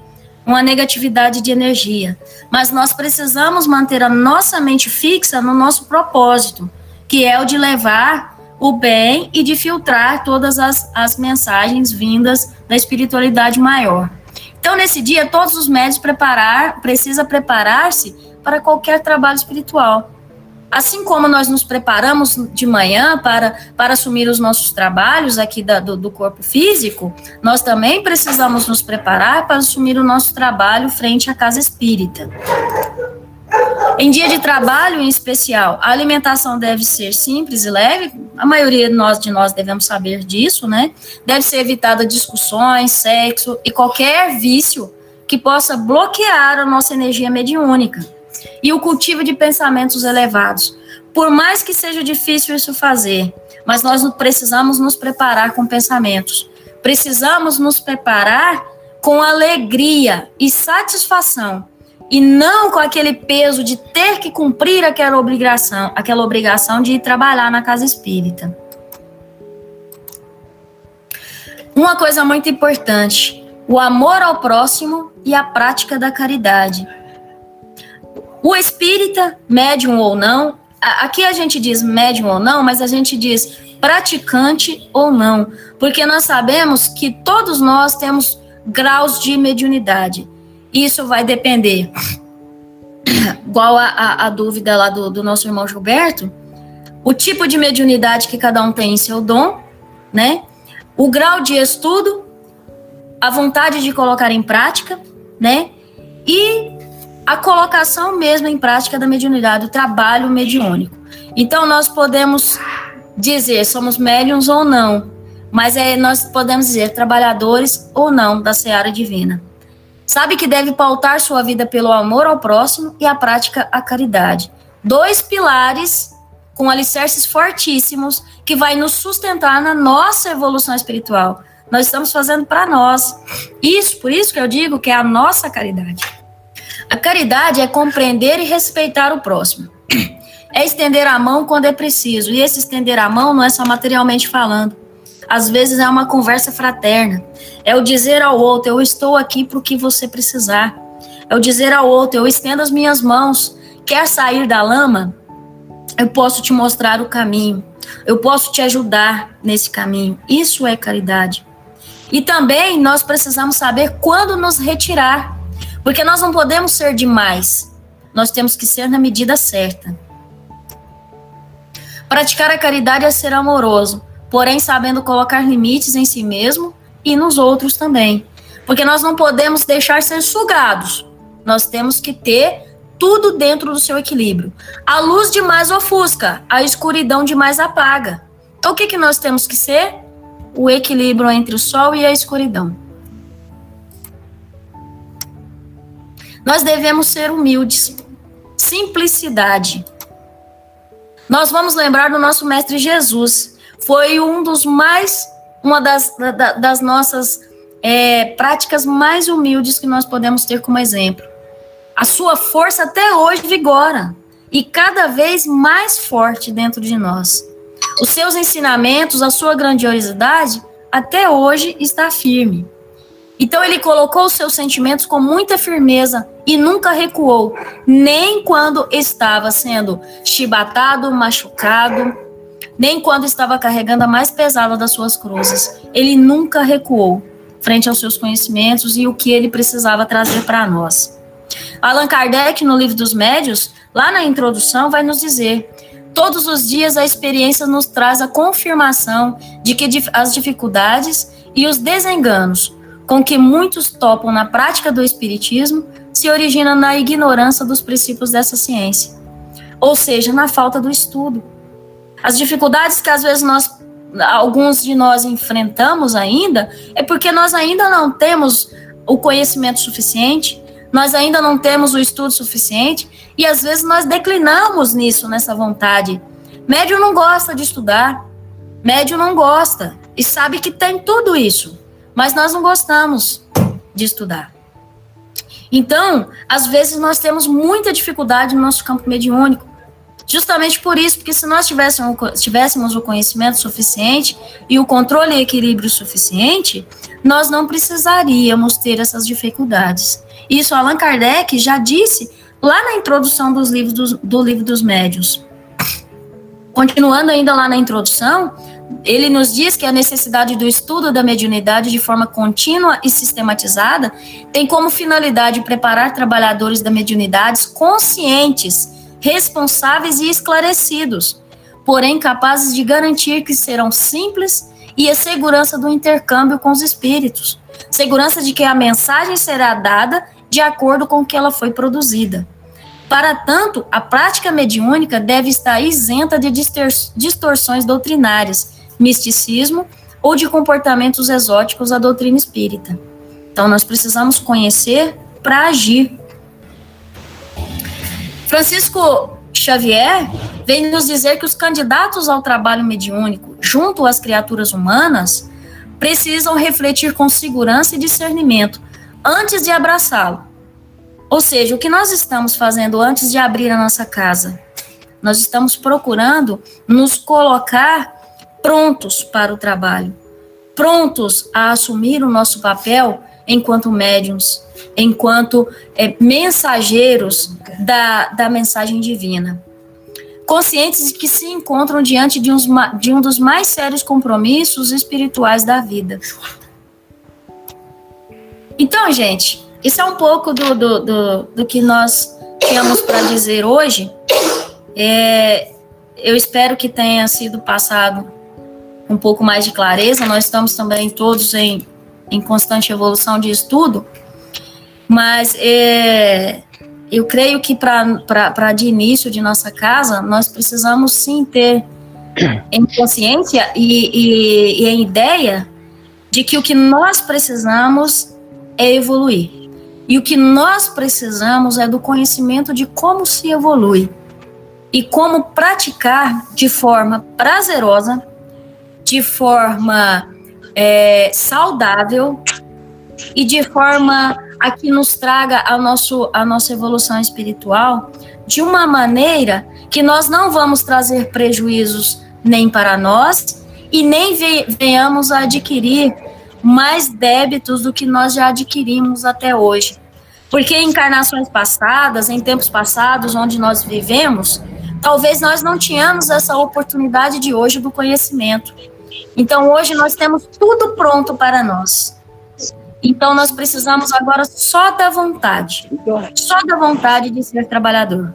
[SPEAKER 1] uma negatividade de energia. Mas nós precisamos manter a nossa mente fixa no nosso propósito, que é o de levar o bem e de filtrar todas as, as mensagens vindas da espiritualidade maior. Então, nesse dia, todos os médios preparar, precisa preparar-se para qualquer trabalho espiritual. Assim como nós nos preparamos de manhã para, para assumir os nossos trabalhos aqui da, do, do corpo físico, nós também precisamos nos preparar para assumir o nosso trabalho frente à casa espírita. Em dia de trabalho, em especial, a alimentação deve ser simples e leve. A maioria de nós, de nós devemos saber disso, né? Deve ser evitada discussões, sexo e qualquer vício que possa bloquear a nossa energia mediúnica e o cultivo de pensamentos elevados. Por mais que seja difícil isso fazer, mas nós precisamos nos preparar com pensamentos. Precisamos nos preparar com alegria e satisfação e não com aquele peso de ter que cumprir aquela obrigação, aquela obrigação de ir trabalhar na casa espírita. Uma coisa muito importante: o amor ao próximo e a prática da caridade. O espírita, médium ou não, aqui a gente diz médium ou não, mas a gente diz praticante ou não, porque nós sabemos que todos nós temos graus de mediunidade. Isso vai depender, igual a, a, a dúvida lá do, do nosso irmão Gilberto, o tipo de mediunidade que cada um tem em seu dom, né? O grau de estudo, a vontade de colocar em prática, né? E a colocação mesmo em prática da mediunidade, o trabalho mediúnico. Então, nós podemos dizer somos médiums ou não, mas é, nós podemos dizer trabalhadores ou não da seara divina. Sabe que deve pautar sua vida pelo amor ao próximo e a prática à caridade. Dois pilares com alicerces fortíssimos que vai nos sustentar na nossa evolução espiritual. Nós estamos fazendo para nós. Isso, por isso que eu digo que é a nossa caridade. A caridade é compreender e respeitar o próximo. É estender a mão quando é preciso. E esse estender a mão não é só materialmente falando às vezes é uma conversa fraterna. É o dizer ao outro: eu estou aqui para o que você precisar. É o dizer ao outro: eu estendo as minhas mãos. Quer sair da lama? Eu posso te mostrar o caminho. Eu posso te ajudar nesse caminho. Isso é caridade. E também nós precisamos saber quando nos retirar. Porque nós não podemos ser demais. Nós temos que ser na medida certa. Praticar a caridade é ser amoroso porém sabendo colocar limites em si mesmo e nos outros também. Porque nós não podemos deixar ser sugados. Nós temos que ter tudo dentro do seu equilíbrio. A luz demais ofusca, a escuridão demais apaga. Então, o que, que nós temos que ser? O equilíbrio entre o sol e a escuridão. Nós devemos ser humildes. Simplicidade. Nós vamos lembrar do nosso Mestre Jesus, foi um dos mais, uma das, da, das nossas é, práticas mais humildes que nós podemos ter como exemplo. A sua força até hoje vigora e cada vez mais forte dentro de nós. Os seus ensinamentos, a sua grandiosidade, até hoje está firme. Então ele colocou os seus sentimentos com muita firmeza e nunca recuou, nem quando estava sendo chibatado, machucado, nem quando estava carregando a mais pesada das suas cruzes. Ele nunca recuou frente aos seus conhecimentos e o que ele precisava trazer para nós. Allan Kardec, no livro dos Médios, lá na introdução, vai nos dizer: todos os dias a experiência nos traz a confirmação de que as dificuldades e os desenganos com que muitos topam na prática do Espiritismo se origina na ignorância dos princípios dessa ciência, ou seja, na falta do estudo. As dificuldades que às vezes nós, alguns de nós enfrentamos ainda, é porque nós ainda não temos o conhecimento suficiente, nós ainda não temos o estudo suficiente e às vezes nós declinamos nisso, nessa vontade. Médio não gosta de estudar, médio não gosta e sabe que tem tudo isso, mas nós não gostamos de estudar. Então, às vezes nós temos muita dificuldade no nosso campo mediúnico, justamente por isso, porque se nós tivéssemos, tivéssemos o conhecimento suficiente e o controle e equilíbrio suficiente, nós não precisaríamos ter essas dificuldades. Isso Allan Kardec já disse lá na introdução dos livros dos, do livro dos médios. Continuando ainda lá na introdução, ele nos diz que a necessidade do estudo da mediunidade de forma contínua e sistematizada tem como finalidade preparar trabalhadores da mediunidade conscientes, responsáveis e esclarecidos, porém capazes de garantir que serão simples e a segurança do intercâmbio com os espíritos, segurança de que a mensagem será dada de acordo com que ela foi produzida. Para tanto, a prática mediúnica deve estar isenta de distorções doutrinárias, misticismo ou de comportamentos exóticos da doutrina espírita. Então, nós precisamos conhecer para agir. Francisco Xavier vem nos dizer que os candidatos ao trabalho mediúnico, junto às criaturas humanas, precisam refletir com segurança e discernimento antes de abraçá-lo. Ou seja, o que nós estamos fazendo antes de abrir a nossa casa? Nós estamos procurando nos colocar prontos para o trabalho, prontos a assumir o nosso papel enquanto médiums, enquanto é, mensageiros da, da mensagem divina. Conscientes de que se encontram diante de, uns, de um dos mais sérios compromissos espirituais da vida. Então, gente, isso é um pouco do, do, do, do que nós temos para dizer hoje. É, eu espero que tenha sido passado um pouco mais de clareza. Nós estamos também todos em, em constante evolução de estudo, mas é, eu creio que para de início de nossa casa, nós precisamos sim ter em consciência e, e, e em ideia de que o que nós precisamos é evoluir. E o que nós precisamos é do conhecimento de como se evolui e como praticar de forma prazerosa, de forma é, saudável e de forma a que nos traga a, nosso, a nossa evolução espiritual de uma maneira que nós não vamos trazer prejuízos nem para nós e nem venhamos a adquirir mais débitos do que nós já adquirimos até hoje. Porque em encarnações passadas, em tempos passados, onde nós vivemos, talvez nós não tínhamos essa oportunidade de hoje do conhecimento. Então hoje nós temos tudo pronto para nós. Então nós precisamos agora só da vontade, só da vontade de ser trabalhador.